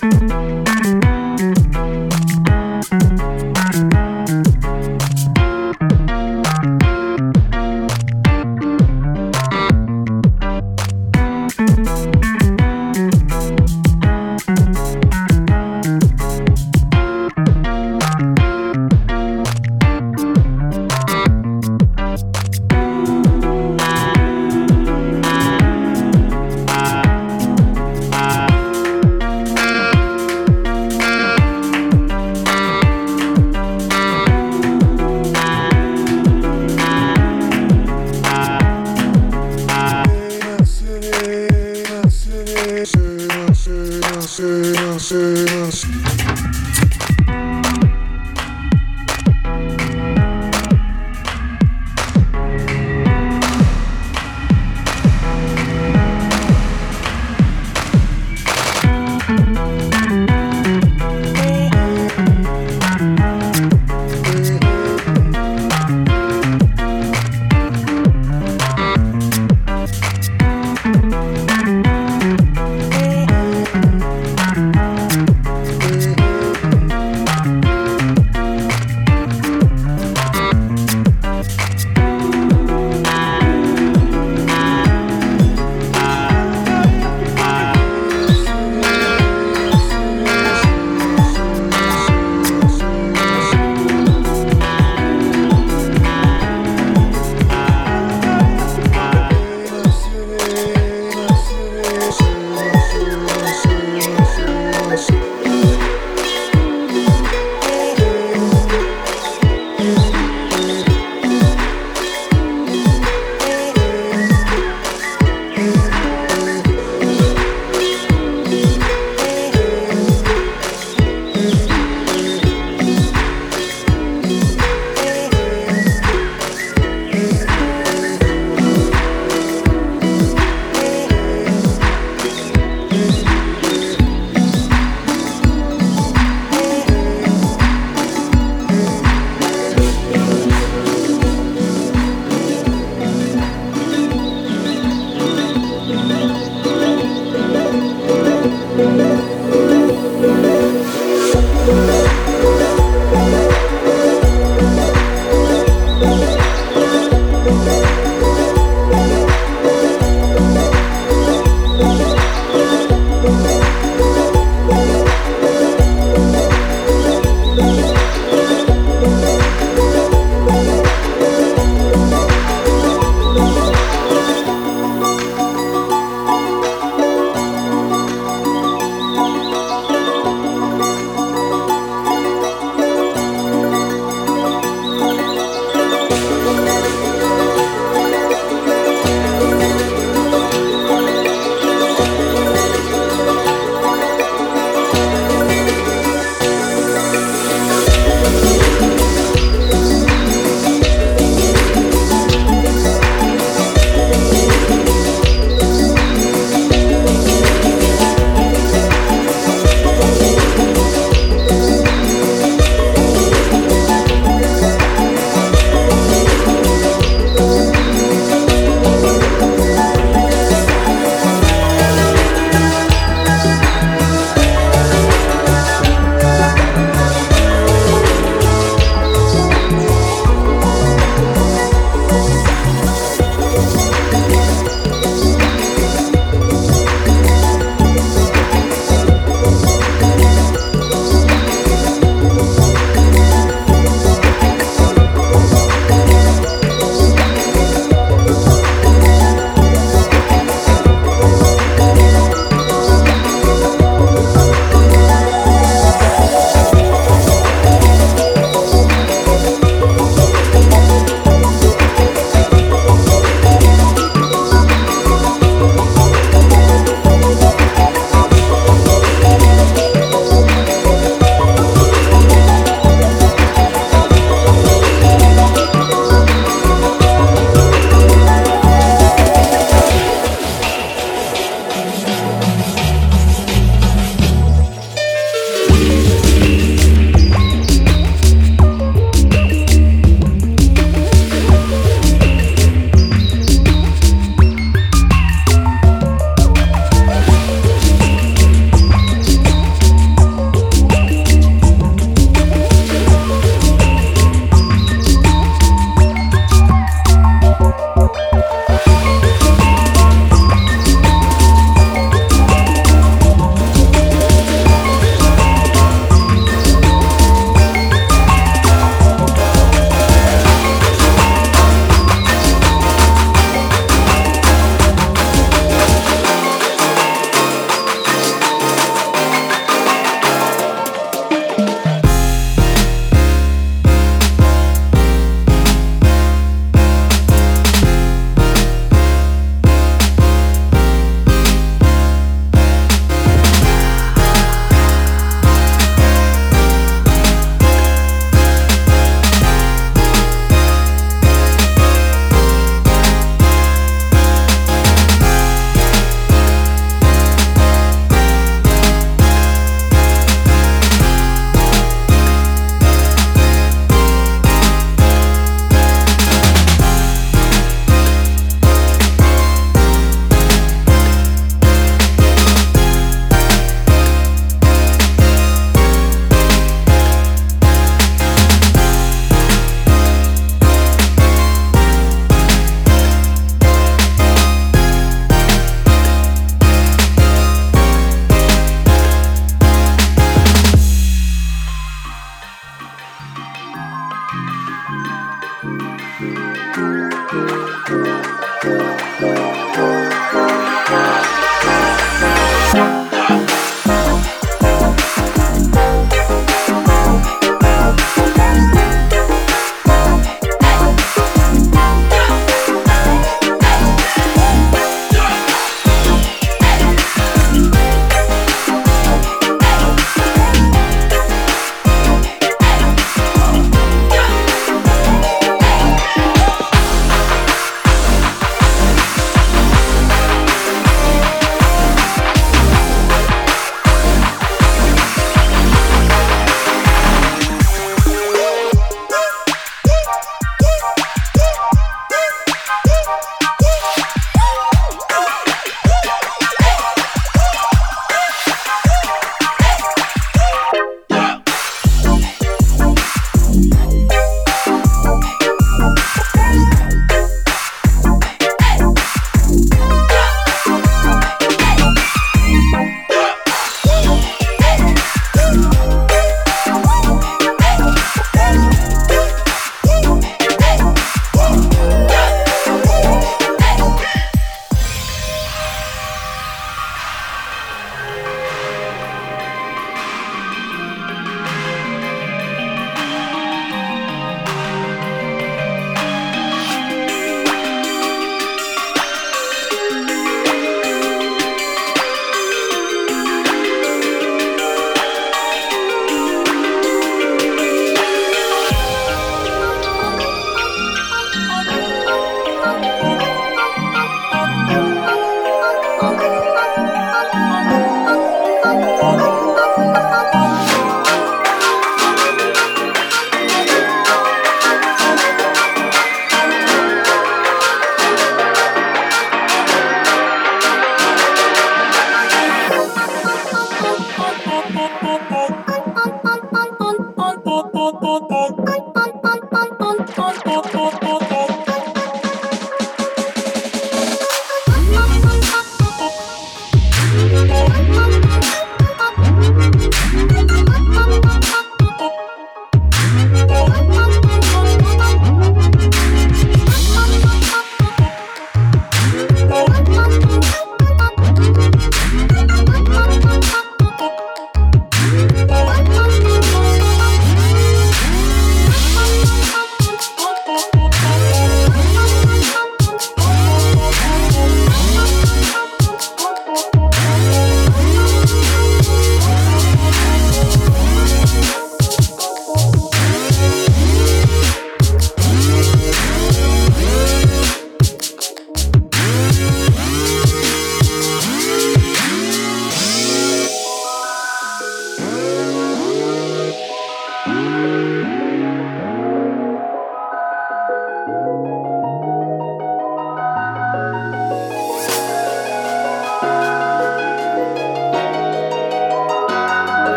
thank you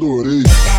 adorei.